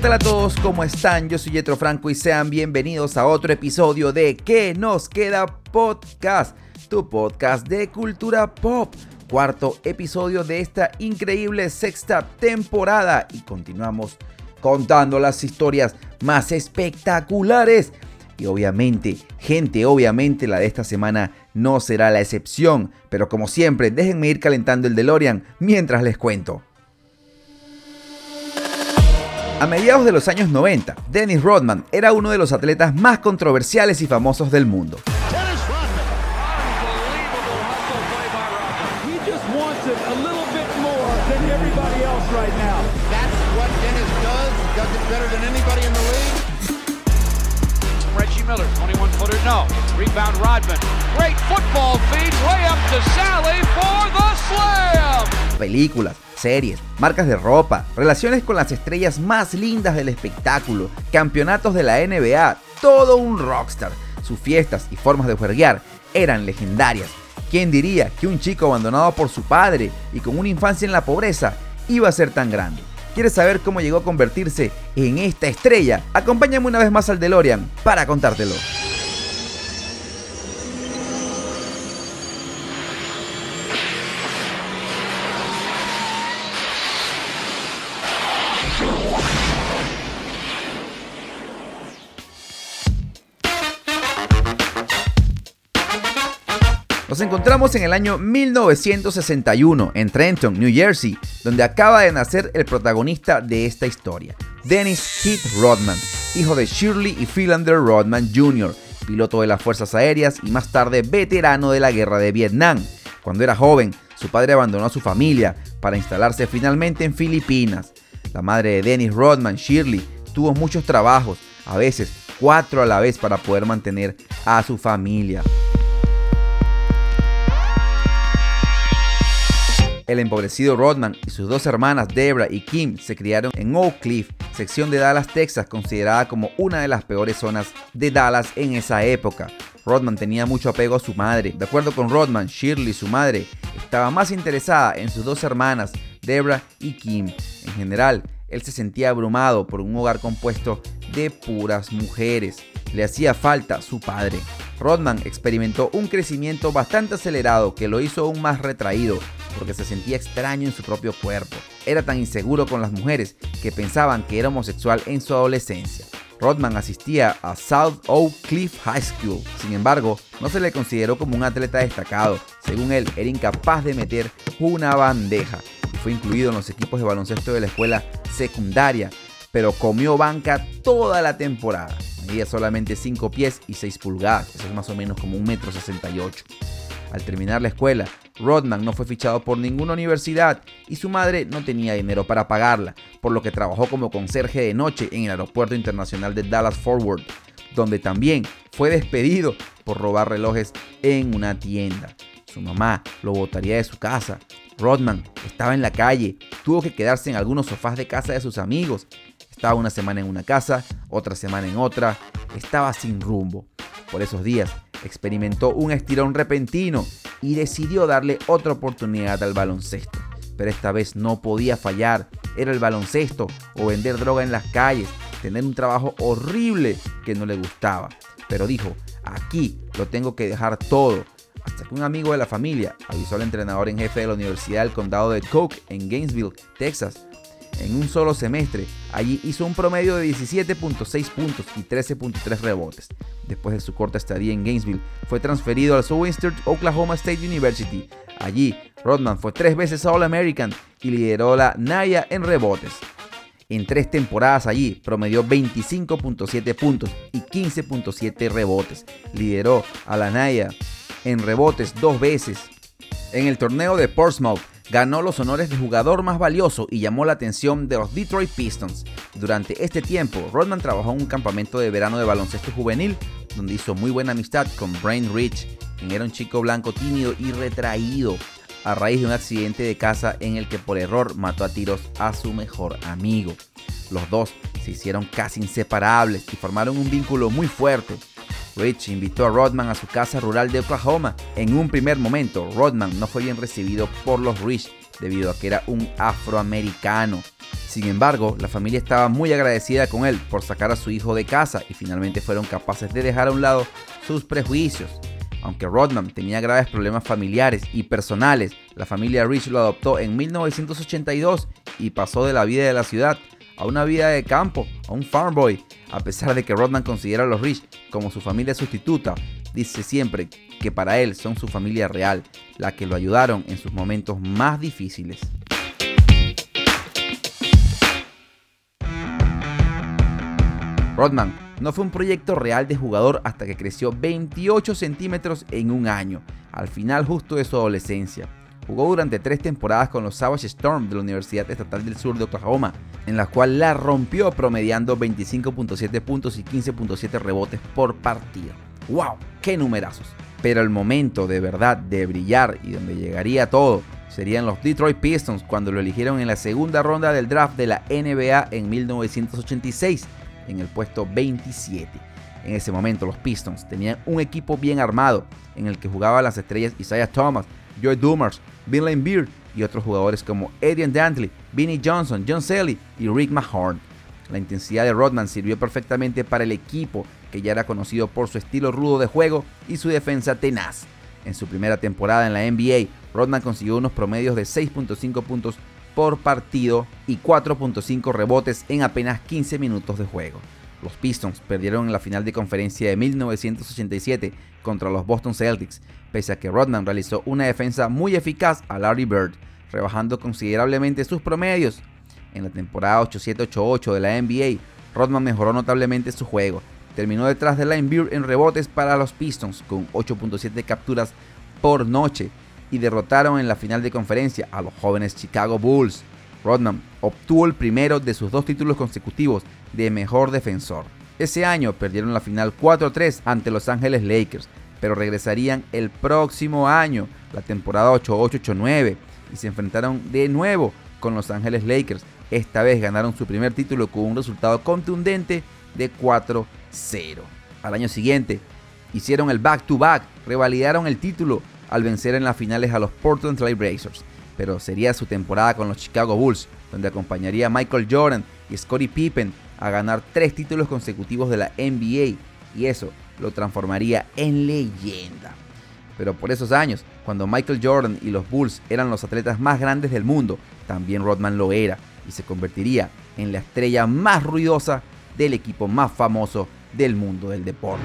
¿qué a todos? ¿Cómo están? Yo soy Yetro Franco y sean bienvenidos a otro episodio de ¿Qué nos queda podcast? Tu podcast de cultura pop. Cuarto episodio de esta increíble sexta temporada y continuamos contando las historias más espectaculares. Y obviamente, gente, obviamente la de esta semana no será la excepción. Pero como siempre, déjenme ir calentando el DeLorean mientras les cuento. A mediados de los años 90, Dennis Rodman era uno de los atletas más controversiales y famosos del mundo. Rebound Rodman. Great football feed way up to Sally for the slam. Películas, series, marcas de ropa, relaciones con las estrellas más lindas del espectáculo, campeonatos de la NBA, todo un rockstar. Sus fiestas y formas de juerguear eran legendarias. ¿Quién diría que un chico abandonado por su padre y con una infancia en la pobreza iba a ser tan grande? ¿Quieres saber cómo llegó a convertirse en esta estrella? Acompáñame una vez más al DeLorean para contártelo. Nos encontramos en el año 1961 en Trenton, New Jersey, donde acaba de nacer el protagonista de esta historia, Dennis Heath Rodman, hijo de Shirley y Philander Rodman Jr., piloto de las Fuerzas Aéreas y más tarde veterano de la Guerra de Vietnam. Cuando era joven, su padre abandonó a su familia para instalarse finalmente en Filipinas. La madre de Dennis Rodman, Shirley, tuvo muchos trabajos, a veces cuatro a la vez para poder mantener a su familia. El empobrecido Rodman y sus dos hermanas Debra y Kim se criaron en Oak Cliff, sección de Dallas, Texas, considerada como una de las peores zonas de Dallas en esa época. Rodman tenía mucho apego a su madre. De acuerdo con Rodman, Shirley, su madre, estaba más interesada en sus dos hermanas, Debra y Kim. En general, él se sentía abrumado por un hogar compuesto de puras mujeres. Le hacía falta su padre. Rodman experimentó un crecimiento bastante acelerado que lo hizo aún más retraído porque se sentía extraño en su propio cuerpo. Era tan inseguro con las mujeres que pensaban que era homosexual en su adolescencia. Rodman asistía a South Oak Cliff High School, sin embargo, no se le consideró como un atleta destacado. Según él, era incapaz de meter una bandeja fue incluido en los equipos de baloncesto de la escuela secundaria, pero comió banca toda la temporada. Medía solamente 5 pies y 6 pulgadas, eso es más o menos como un metro 68. Al terminar la escuela, Rodman no fue fichado por ninguna universidad y su madre no tenía dinero para pagarla, por lo que trabajó como conserje de noche en el Aeropuerto Internacional de Dallas Forward, donde también fue despedido por robar relojes en una tienda. Su mamá lo botaría de su casa. Rodman estaba en la calle, tuvo que quedarse en algunos sofás de casa de sus amigos. Estaba una semana en una casa, otra semana en otra, estaba sin rumbo. Por esos días experimentó un estirón repentino y decidió darle otra oportunidad al baloncesto. Pero esta vez no podía fallar. Era el baloncesto o vender droga en las calles, tener un trabajo horrible que no le gustaba. Pero dijo, aquí lo tengo que dejar todo. Hasta que un amigo de la familia avisó al entrenador en jefe de la Universidad del Condado de Coke en Gainesville, Texas, en un solo semestre. Allí hizo un promedio de 17.6 puntos y 13.3 rebotes. Después de su corta estadía en Gainesville, fue transferido al Southwestern Oklahoma State University. Allí, Rodman fue tres veces All-American y lideró la Naya en rebotes. En tres temporadas allí promedió 25.7 puntos y 15.7 rebotes. Lideró a la Naya en rebotes dos veces. En el torneo de Portsmouth ganó los honores de jugador más valioso y llamó la atención de los Detroit Pistons. Durante este tiempo, Rodman trabajó en un campamento de verano de baloncesto juvenil, donde hizo muy buena amistad con Brain Rich, quien era un chico blanco tímido y retraído, a raíz de un accidente de casa en el que por error mató a tiros a su mejor amigo. Los dos se hicieron casi inseparables y formaron un vínculo muy fuerte. Rich invitó a Rodman a su casa rural de Oklahoma. En un primer momento, Rodman no fue bien recibido por los Rich debido a que era un afroamericano. Sin embargo, la familia estaba muy agradecida con él por sacar a su hijo de casa y finalmente fueron capaces de dejar a un lado sus prejuicios. Aunque Rodman tenía graves problemas familiares y personales, la familia Rich lo adoptó en 1982 y pasó de la vida de la ciudad a una vida de campo, a un farm boy. A pesar de que Rodman considera a los Rich como su familia sustituta, dice siempre que para él son su familia real, la que lo ayudaron en sus momentos más difíciles. Rodman no fue un proyecto real de jugador hasta que creció 28 centímetros en un año, al final justo de su adolescencia. Jugó durante tres temporadas con los Savage Storm de la Universidad Estatal del Sur de Oklahoma, en la cual la rompió promediando 25.7 puntos y 15.7 rebotes por partido. ¡Wow! ¡Qué numerazos! Pero el momento de verdad de brillar y donde llegaría todo serían los Detroit Pistons cuando lo eligieron en la segunda ronda del draft de la NBA en 1986 en el puesto 27. En ese momento los Pistons tenían un equipo bien armado en el que jugaban las estrellas Isaiah Thomas, Joy Dumars, Bill Beard y otros jugadores como Adrian Dantley, Vinnie Johnson, John Selly y Rick Mahorn. La intensidad de Rodman sirvió perfectamente para el equipo, que ya era conocido por su estilo rudo de juego y su defensa tenaz. En su primera temporada en la NBA, Rodman consiguió unos promedios de 6.5 puntos por partido y 4.5 rebotes en apenas 15 minutos de juego. Los Pistons perdieron en la final de conferencia de 1987 contra los Boston Celtics, pese a que Rodman realizó una defensa muy eficaz a Larry Bird, rebajando considerablemente sus promedios. En la temporada 87-88 de la NBA, Rodman mejoró notablemente su juego. Terminó detrás de Line Bird en rebotes para los Pistons con 8.7 capturas por noche y derrotaron en la final de conferencia a los jóvenes Chicago Bulls. Rodman obtuvo el primero de sus dos títulos consecutivos de mejor defensor. Ese año perdieron la final 4-3 ante Los Ángeles Lakers, pero regresarían el próximo año, la temporada 8-8-8-9, y se enfrentaron de nuevo con Los Ángeles Lakers. Esta vez ganaron su primer título con un resultado contundente de 4-0. Al año siguiente hicieron el back-to-back, revalidaron el título al vencer en las finales a los Portland Trail Blazers, pero sería su temporada con los Chicago Bulls, donde acompañaría a Michael Jordan y Scottie Pippen a ganar tres títulos consecutivos de la NBA, y eso lo transformaría en leyenda. Pero por esos años, cuando Michael Jordan y los Bulls eran los atletas más grandes del mundo, también Rodman lo era y se convertiría en la estrella más ruidosa del equipo más famoso del mundo del deporte.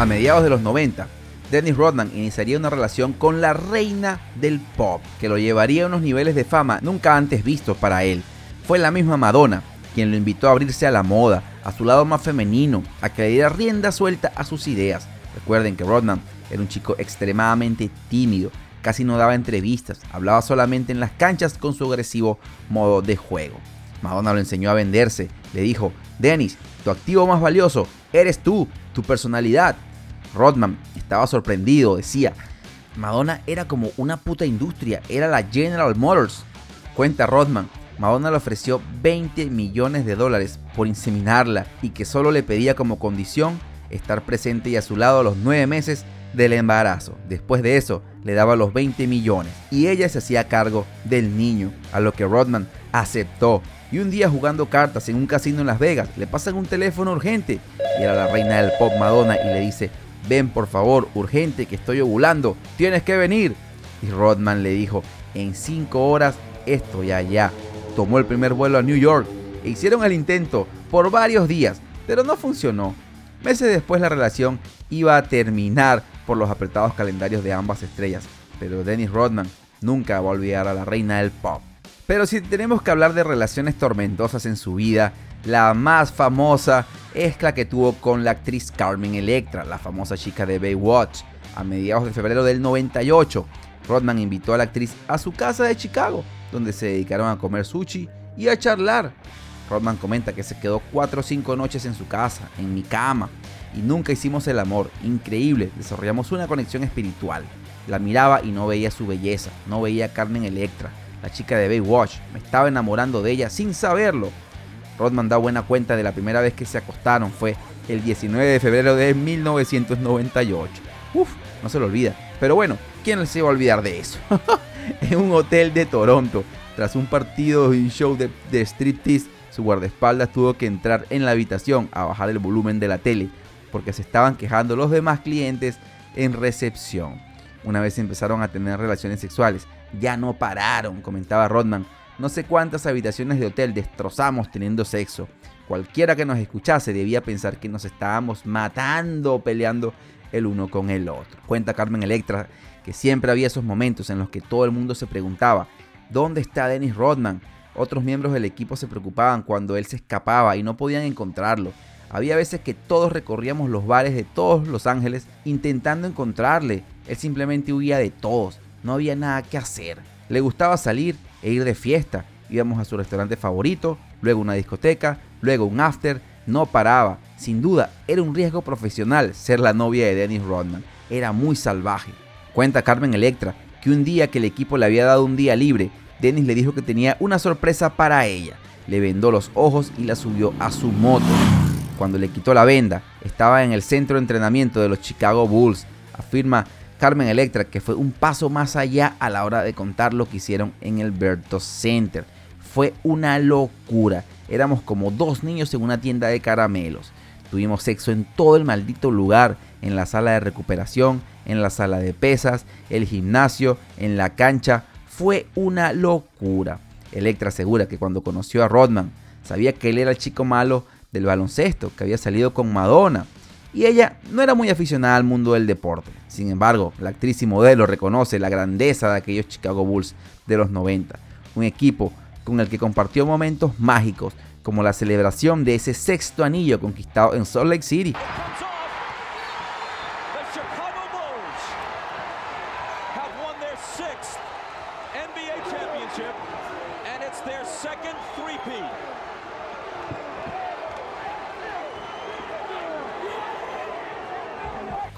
A mediados de los 90, Dennis Rodman iniciaría una relación con la reina del pop, que lo llevaría a unos niveles de fama nunca antes vistos para él. Fue la misma Madonna quien lo invitó a abrirse a la moda, a su lado más femenino, a que le diera rienda suelta a sus ideas. Recuerden que Rodman era un chico extremadamente tímido, casi no daba entrevistas, hablaba solamente en las canchas con su agresivo modo de juego. Madonna lo enseñó a venderse, le dijo, Dennis, tu activo más valioso eres tú, tu personalidad, Rodman estaba sorprendido, decía, Madonna era como una puta industria, era la General Motors. Cuenta Rodman, Madonna le ofreció 20 millones de dólares por inseminarla y que solo le pedía como condición estar presente y a su lado a los 9 meses del embarazo. Después de eso, le daba los 20 millones y ella se hacía cargo del niño, a lo que Rodman aceptó. Y un día jugando cartas en un casino en Las Vegas, le pasan un teléfono urgente y era la reina del pop Madonna y le dice, ven por favor, urgente, que estoy ovulando, tienes que venir. Y Rodman le dijo, en cinco horas estoy allá. Tomó el primer vuelo a New York e hicieron el intento por varios días, pero no funcionó. Meses después la relación iba a terminar por los apretados calendarios de ambas estrellas, pero Dennis Rodman nunca va a olvidar a la reina del pop. Pero si tenemos que hablar de relaciones tormentosas en su vida, la más famosa es la que tuvo con la actriz Carmen Electra, la famosa chica de Baywatch. A mediados de febrero del 98, Rodman invitó a la actriz a su casa de Chicago, donde se dedicaron a comer sushi y a charlar. Rodman comenta que se quedó 4 o 5 noches en su casa, en mi cama, y nunca hicimos el amor. Increíble, desarrollamos una conexión espiritual. La miraba y no veía su belleza, no veía Carmen Electra, la chica de Baywatch. Me estaba enamorando de ella sin saberlo. Rodman da buena cuenta de la primera vez que se acostaron, fue el 19 de febrero de 1998. Uf, no se lo olvida. Pero bueno, ¿quién se va a olvidar de eso? en un hotel de Toronto, tras un partido y show de, de striptease, su guardaespaldas tuvo que entrar en la habitación a bajar el volumen de la tele porque se estaban quejando los demás clientes en recepción. Una vez empezaron a tener relaciones sexuales, ya no pararon, comentaba Rodman. No sé cuántas habitaciones de hotel destrozamos teniendo sexo. Cualquiera que nos escuchase debía pensar que nos estábamos matando o peleando el uno con el otro. Cuenta Carmen Electra que siempre había esos momentos en los que todo el mundo se preguntaba, ¿dónde está Dennis Rodman? Otros miembros del equipo se preocupaban cuando él se escapaba y no podían encontrarlo. Había veces que todos recorríamos los bares de todos Los Ángeles intentando encontrarle. Él simplemente huía de todos. No había nada que hacer. Le gustaba salir e ir de fiesta. Íbamos a su restaurante favorito, luego una discoteca, luego un after. No paraba. Sin duda, era un riesgo profesional ser la novia de Dennis Rodman. Era muy salvaje. Cuenta Carmen Electra que un día que el equipo le había dado un día libre, Dennis le dijo que tenía una sorpresa para ella. Le vendó los ojos y la subió a su moto cuando le quitó la venda, estaba en el centro de entrenamiento de los Chicago Bulls. Afirma Carmen Electra que fue un paso más allá a la hora de contar lo que hicieron en el Berto Center. Fue una locura. Éramos como dos niños en una tienda de caramelos. Tuvimos sexo en todo el maldito lugar, en la sala de recuperación, en la sala de pesas, el gimnasio, en la cancha. Fue una locura. Electra asegura que cuando conoció a Rodman, sabía que él era el chico malo del baloncesto, que había salido con Madonna. Y ella no era muy aficionada al mundo del deporte. Sin embargo, la actriz y modelo reconoce la grandeza de aquellos Chicago Bulls de los 90. Un equipo con el que compartió momentos mágicos, como la celebración de ese sexto anillo conquistado en Salt Lake City.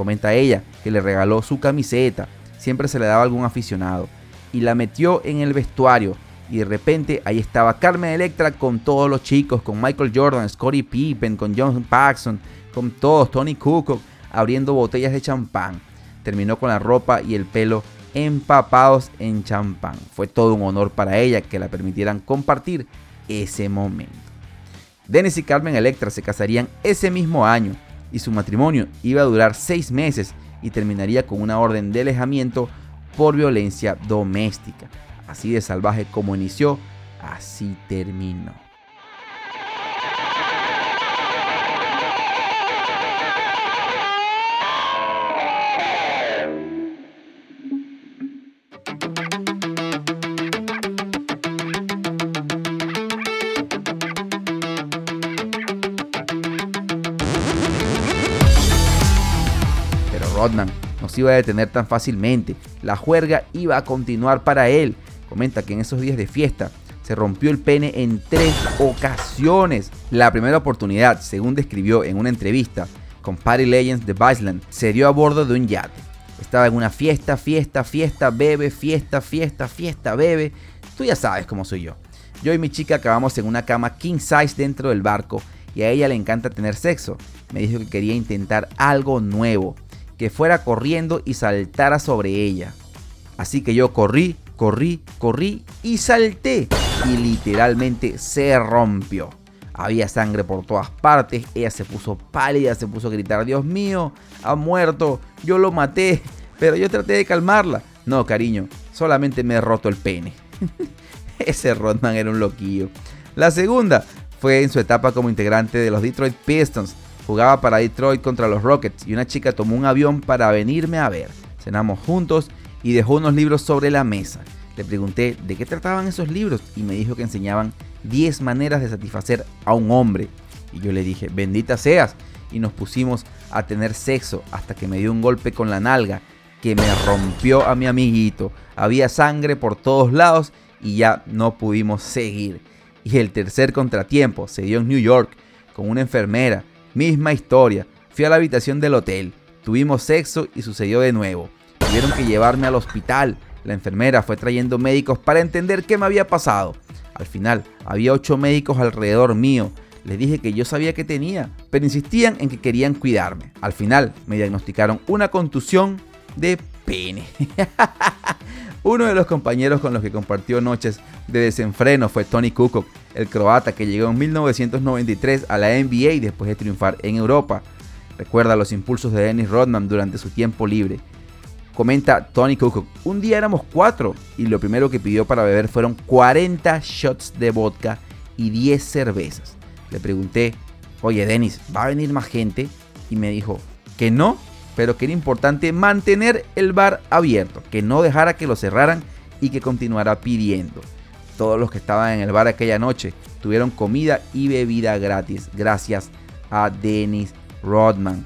Comenta ella que le regaló su camiseta, siempre se le daba a algún aficionado, y la metió en el vestuario. Y de repente ahí estaba Carmen Electra con todos los chicos, con Michael Jordan, Scottie Pippen, con John Paxson, con todos, Tony Cook, abriendo botellas de champán. Terminó con la ropa y el pelo empapados en champán. Fue todo un honor para ella que la permitieran compartir ese momento. Dennis y Carmen Electra se casarían ese mismo año y su matrimonio iba a durar seis meses y terminaría con una orden de alejamiento por violencia doméstica. Así de salvaje como inició, así terminó. Rodman no se iba a detener tan fácilmente. La juerga iba a continuar para él. Comenta que en esos días de fiesta se rompió el pene en tres ocasiones. La primera oportunidad, según describió en una entrevista con Party Legends de Viceland, se dio a bordo de un yate. Estaba en una fiesta, fiesta, fiesta, bebe, fiesta, fiesta, fiesta, bebe. Tú ya sabes cómo soy yo. Yo y mi chica acabamos en una cama king size dentro del barco y a ella le encanta tener sexo. Me dijo que quería intentar algo nuevo que fuera corriendo y saltara sobre ella. Así que yo corrí, corrí, corrí y salté. Y literalmente se rompió. Había sangre por todas partes. Ella se puso pálida, se puso a gritar, Dios mío, ha muerto, yo lo maté. Pero yo traté de calmarla. No, cariño, solamente me he roto el pene. Ese Rodman era un loquillo. La segunda fue en su etapa como integrante de los Detroit Pistons Jugaba para Detroit contra los Rockets y una chica tomó un avión para venirme a ver. Cenamos juntos y dejó unos libros sobre la mesa. Le pregunté de qué trataban esos libros y me dijo que enseñaban 10 maneras de satisfacer a un hombre. Y yo le dije, bendita seas. Y nos pusimos a tener sexo hasta que me dio un golpe con la nalga que me rompió a mi amiguito. Había sangre por todos lados y ya no pudimos seguir. Y el tercer contratiempo se dio en New York con una enfermera Misma historia. Fui a la habitación del hotel. Tuvimos sexo y sucedió de nuevo. Tuvieron que llevarme al hospital. La enfermera fue trayendo médicos para entender qué me había pasado. Al final, había ocho médicos alrededor mío. Les dije que yo sabía que tenía, pero insistían en que querían cuidarme. Al final, me diagnosticaron una contusión de pene. Uno de los compañeros con los que compartió noches de desenfreno fue Tony Kukoc, el croata que llegó en 1993 a la NBA después de triunfar en Europa. Recuerda los impulsos de Dennis Rodman durante su tiempo libre. Comenta Tony Kukoc, un día éramos cuatro y lo primero que pidió para beber fueron 40 shots de vodka y 10 cervezas. Le pregunté, oye Dennis, ¿va a venir más gente? Y me dijo, que no, pero que era importante mantener el bar abierto, que no dejara que lo cerraran y que continuara pidiendo. Todos los que estaban en el bar aquella noche tuvieron comida y bebida gratis gracias a Dennis Rodman.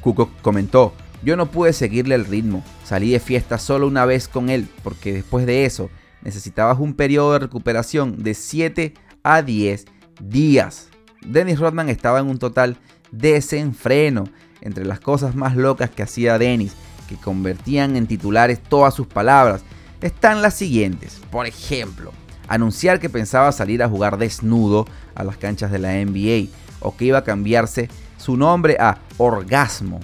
Cuco comentó, yo no pude seguirle el ritmo, salí de fiesta solo una vez con él porque después de eso necesitabas un periodo de recuperación de 7 a 10 días. Dennis Rodman estaba en un total desenfreno entre las cosas más locas que hacía Dennis, que convertían en titulares todas sus palabras, están las siguientes. Por ejemplo, anunciar que pensaba salir a jugar desnudo a las canchas de la NBA o que iba a cambiarse su nombre a Orgasmo.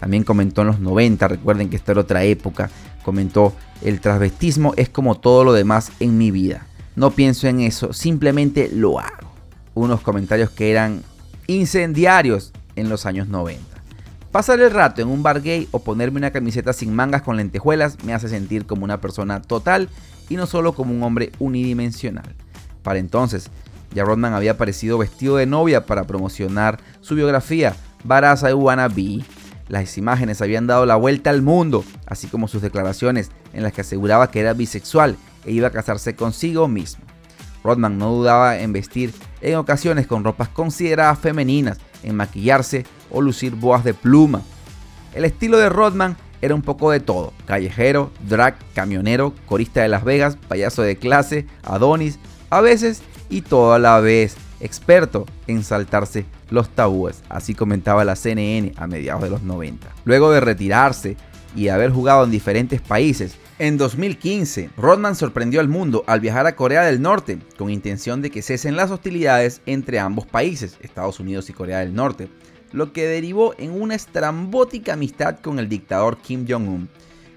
También comentó en los 90, recuerden que esta era otra época, comentó, el transvestismo es como todo lo demás en mi vida. No pienso en eso, simplemente lo hago. Unos comentarios que eran incendiarios en los años 90. Pasar el rato en un bar gay o ponerme una camiseta sin mangas con lentejuelas me hace sentir como una persona total y no solo como un hombre unidimensional. Para entonces, ya Rodman había aparecido vestido de novia para promocionar su biografía Barasa I Wanna Be. Las imágenes habían dado la vuelta al mundo, así como sus declaraciones en las que aseguraba que era bisexual e iba a casarse consigo mismo. Rodman no dudaba en vestir en ocasiones con ropas consideradas femeninas, en maquillarse o lucir boas de pluma. El estilo de Rodman era un poco de todo, callejero, drag, camionero, corista de Las Vegas, payaso de clase, Adonis, a veces y todo a la vez, experto en saltarse los tabúes, así comentaba la CNN a mediados de los 90. Luego de retirarse y haber jugado en diferentes países, en 2015, Rodman sorprendió al mundo al viajar a Corea del Norte con intención de que cesen las hostilidades entre ambos países, Estados Unidos y Corea del Norte, lo que derivó en una estrambótica amistad con el dictador Kim Jong-un,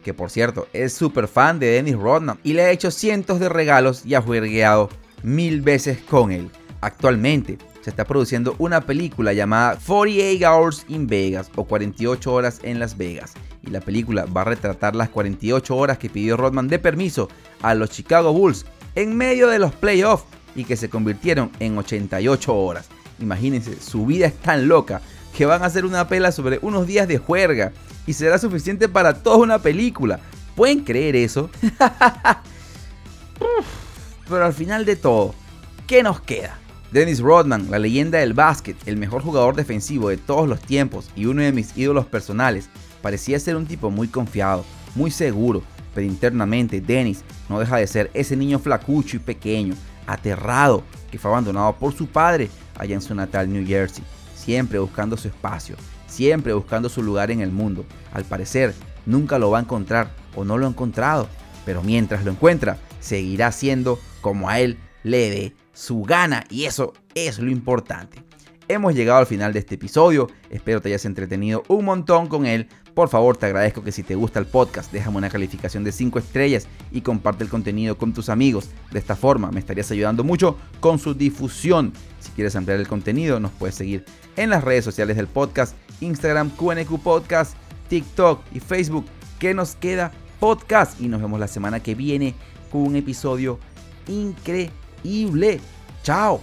que por cierto es súper fan de Dennis Rodman y le ha hecho cientos de regalos y ha juergueado mil veces con él. Actualmente se está produciendo una película llamada 48 Hours in Vegas o 48 horas en Las Vegas. Y la película va a retratar las 48 horas que pidió Rodman de permiso a los Chicago Bulls en medio de los playoffs y que se convirtieron en 88 horas. Imagínense, su vida es tan loca que van a hacer una pela sobre unos días de juerga y será suficiente para toda una película. ¿Pueden creer eso? Pero al final de todo, ¿qué nos queda? Dennis Rodman, la leyenda del básquet, el mejor jugador defensivo de todos los tiempos y uno de mis ídolos personales, parecía ser un tipo muy confiado, muy seguro, pero internamente Dennis no deja de ser ese niño flacucho y pequeño, aterrado, que fue abandonado por su padre allá en su natal New Jersey siempre buscando su espacio, siempre buscando su lugar en el mundo. Al parecer, nunca lo va a encontrar o no lo ha encontrado, pero mientras lo encuentra, seguirá siendo como a él le dé su gana y eso es lo importante. Hemos llegado al final de este episodio, espero te hayas entretenido un montón con él. Por favor, te agradezco que si te gusta el podcast, déjame una calificación de 5 estrellas y comparte el contenido con tus amigos. De esta forma me estarías ayudando mucho con su difusión. Si quieres ampliar el contenido, nos puedes seguir en las redes sociales del podcast, Instagram, QNQ Podcast, TikTok y Facebook. ¿Qué nos queda? Podcast. Y nos vemos la semana que viene con un episodio increíble. Chao.